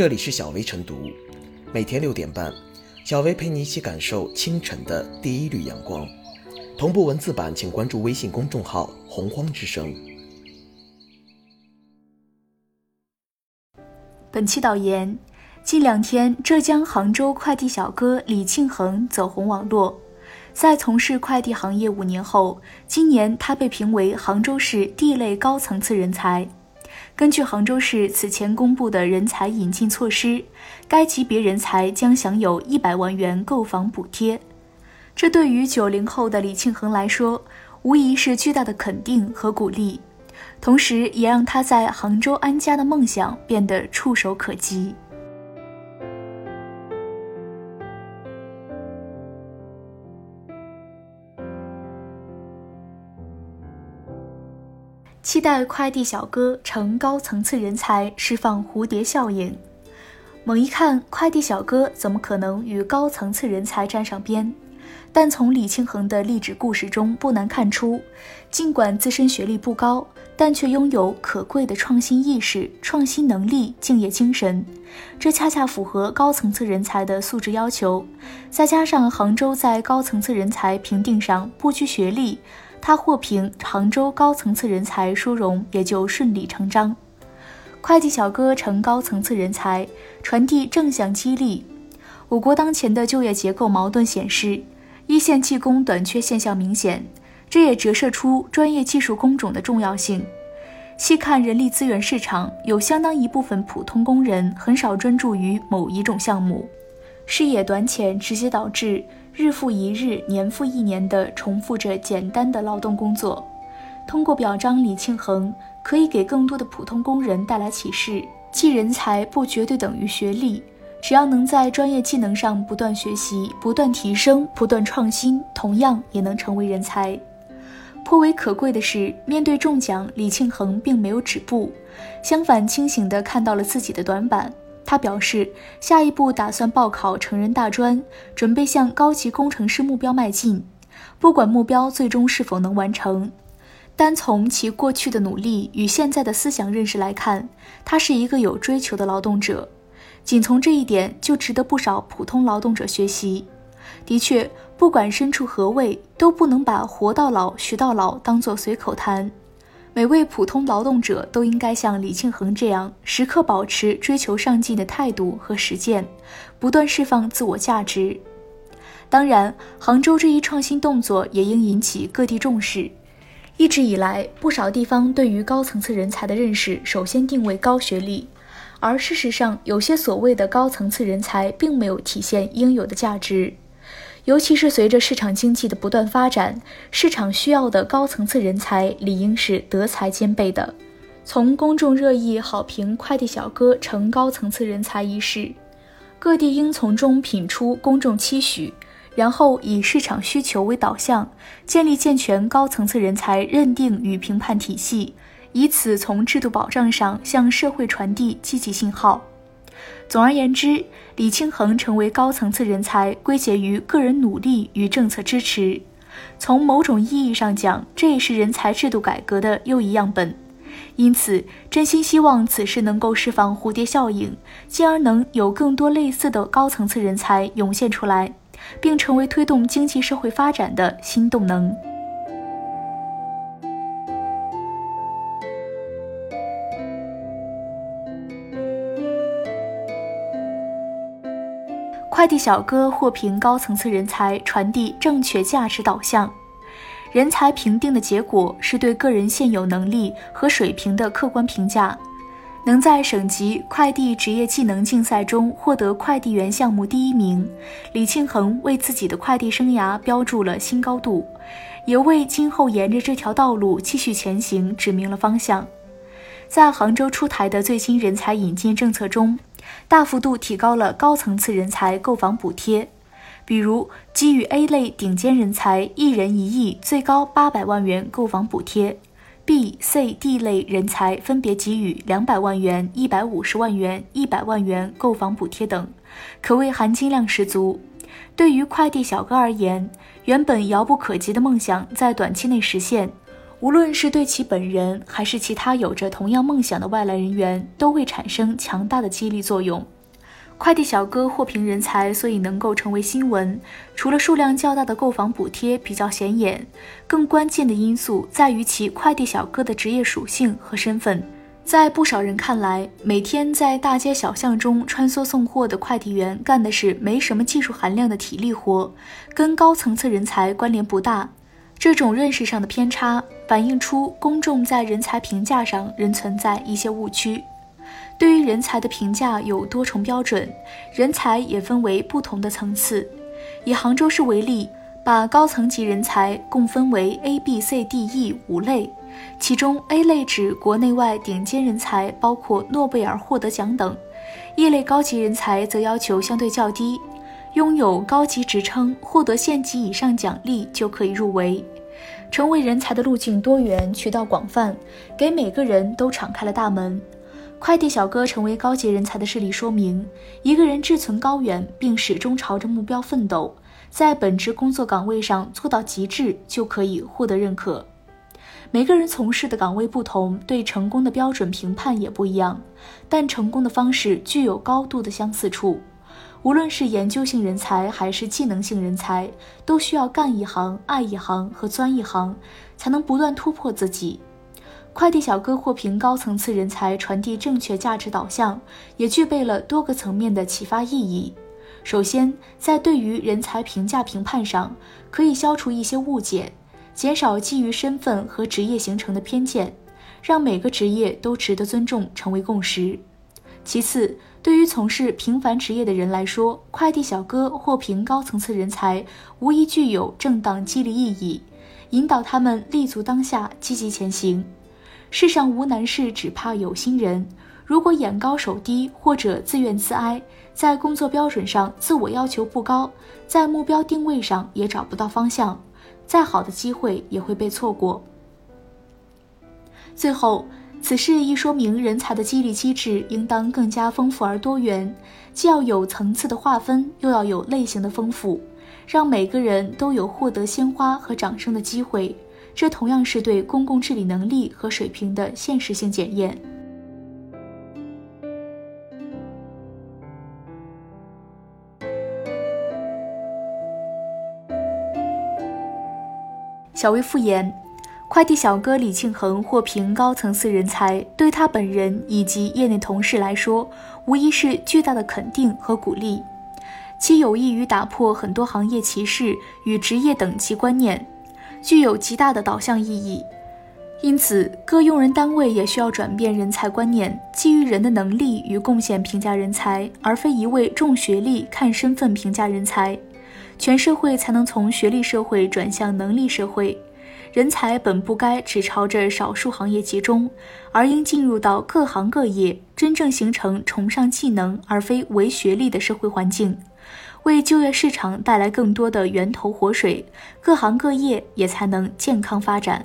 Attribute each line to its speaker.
Speaker 1: 这里是小薇晨读，每天六点半，小薇陪你一起感受清晨的第一缕阳光。同步文字版，请关注微信公众号“洪荒之声”。
Speaker 2: 本期导言：近两天，浙江杭州快递小哥李庆恒走红网络。在从事快递行业五年后，今年他被评为杭州市 D 类高层次人才。根据杭州市此前公布的人才引进措施，该级别人才将享有一百万元购房补贴。这对于九零后的李庆恒来说，无疑是巨大的肯定和鼓励，同时也让他在杭州安家的梦想变得触手可及。期待快递小哥成高层次人才，释放蝴蝶效应。猛一看，快递小哥怎么可能与高层次人才沾上边？但从李庆恒的励志故事中不难看出，尽管自身学历不高，但却拥有可贵的创新意识、创新能力、敬业精神，这恰恰符合高层次人才的素质要求。再加上杭州在高层次人才评定上不拘学历。他获评杭州高层次人才殊荣，也就顺理成章。快递小哥成高层次人才，传递正向激励。我国当前的就业结构矛盾显示，一线技工短缺现象明显，这也折射出专业技术工种的重要性。细看人力资源市场，有相当一部分普通工人很少专注于某一种项目，视野短浅，直接导致。日复一日，年复一年地重复着简单的劳动工作。通过表彰李庆恒，可以给更多的普通工人带来启示：即人才不绝对等于学历，只要能在专业技能上不断学习、不断提升、不断创新，同样也能成为人才。颇为可贵的是，面对中奖，李庆恒并没有止步，相反，清醒地看到了自己的短板。他表示，下一步打算报考成人大专，准备向高级工程师目标迈进。不管目标最终是否能完成，单从其过去的努力与现在的思想认识来看，他是一个有追求的劳动者。仅从这一点就值得不少普通劳动者学习。的确，不管身处何位，都不能把“活到老，学到老”当作随口谈。每位普通劳动者都应该像李庆恒这样，时刻保持追求上进的态度和实践，不断释放自我价值。当然，杭州这一创新动作也应引起各地重视。一直以来，不少地方对于高层次人才的认识，首先定位高学历，而事实上，有些所谓的高层次人才，并没有体现应有的价值。尤其是随着市场经济的不断发展，市场需要的高层次人才理应是德才兼备的。从公众热议好评快递小哥成高层次人才一事，各地应从中品出公众期许，然后以市场需求为导向，建立健全高层次人才认定与评判体系，以此从制度保障上向社会传递积极信号。总而言之，李庆恒成为高层次人才，归结于个人努力与政策支持。从某种意义上讲，这也是人才制度改革的又一样本。因此，真心希望此事能够释放蝴蝶效应，进而能有更多类似的高层次人才涌现出来，并成为推动经济社会发展的新动能。快递小哥获评高层次人才，传递正确价值导向。人才评定的结果是对个人现有能力和水平的客观评价。能在省级快递职业技能竞赛中获得快递员项目第一名，李庆恒为自己的快递生涯标注了新高度，也为今后沿着这条道路继续前行指明了方向。在杭州出台的最新人才引进政策中。大幅度提高了高层次人才购房补贴，比如给予 A 类顶尖人才一人一亿，最高八百万元购房补贴；B、C、D 类人才分别给予两百万元、一百五十万元、一百万元购房补贴等，可谓含金量十足。对于快递小哥而言，原本遥不可及的梦想在短期内实现，无论是对其本人，还是其他有着同样梦想的外来人员，都会产生强大的激励作用。快递小哥获评人才，所以能够成为新闻。除了数量较大的购房补贴比较显眼，更关键的因素在于其快递小哥的职业属性和身份。在不少人看来，每天在大街小巷中穿梭送货的快递员干的是没什么技术含量的体力活，跟高层次人才关联不大。这种认识上的偏差，反映出公众在人才评价上仍存在一些误区。对于人才的评价有多重标准，人才也分为不同的层次。以杭州市为例，把高层级人才共分为 A、B、C、D、E 五类，其中 A 类指国内外顶尖人才，包括诺贝尔获得奖等；E 类高级人才则要求相对较低，拥有高级职称、获得县级以上奖励就可以入围。成为人才的路径多元，渠道广泛，给每个人都敞开了大门。快递小哥成为高级人才的事例说明，一个人志存高远，并始终朝着目标奋斗，在本职工作岗位上做到极致，就可以获得认可。每个人从事的岗位不同，对成功的标准评判也不一样，但成功的方式具有高度的相似处。无论是研究性人才还是技能性人才，都需要干一行、爱一行和钻一行，才能不断突破自己。快递小哥获评高层次人才，传递正确价值导向，也具备了多个层面的启发意义。首先，在对于人才评价评判上，可以消除一些误解，减少基于身份和职业形成的偏见，让每个职业都值得尊重，成为共识。其次，对于从事平凡职业的人来说，快递小哥获评高层次人才，无疑具有正当激励意义，引导他们立足当下，积极前行。世上无难事，只怕有心人。如果眼高手低或者自怨自哀，在工作标准上自我要求不高，在目标定位上也找不到方向，再好的机会也会被错过。最后，此事亦说明人才的激励机制应当更加丰富而多元，既要有层次的划分，又要有类型的丰富，让每个人都有获得鲜花和掌声的机会。这同样是对公共治理能力和水平的现实性检验。小微复言，快递小哥李庆恒获评高层次人才，对他本人以及业内同事来说，无疑是巨大的肯定和鼓励，其有益于打破很多行业歧视与职业等级观念。具有极大的导向意义，因此各用人单位也需要转变人才观念，基于人的能力与贡献评价人才，而非一味重学历、看身份评价人才。全社会才能从学历社会转向能力社会。人才本不该只朝着少数行业集中，而应进入到各行各业，真正形成崇尚技能而非唯学历的社会环境。为就业市场带来更多的源头活水，各行各业也才能健康发展。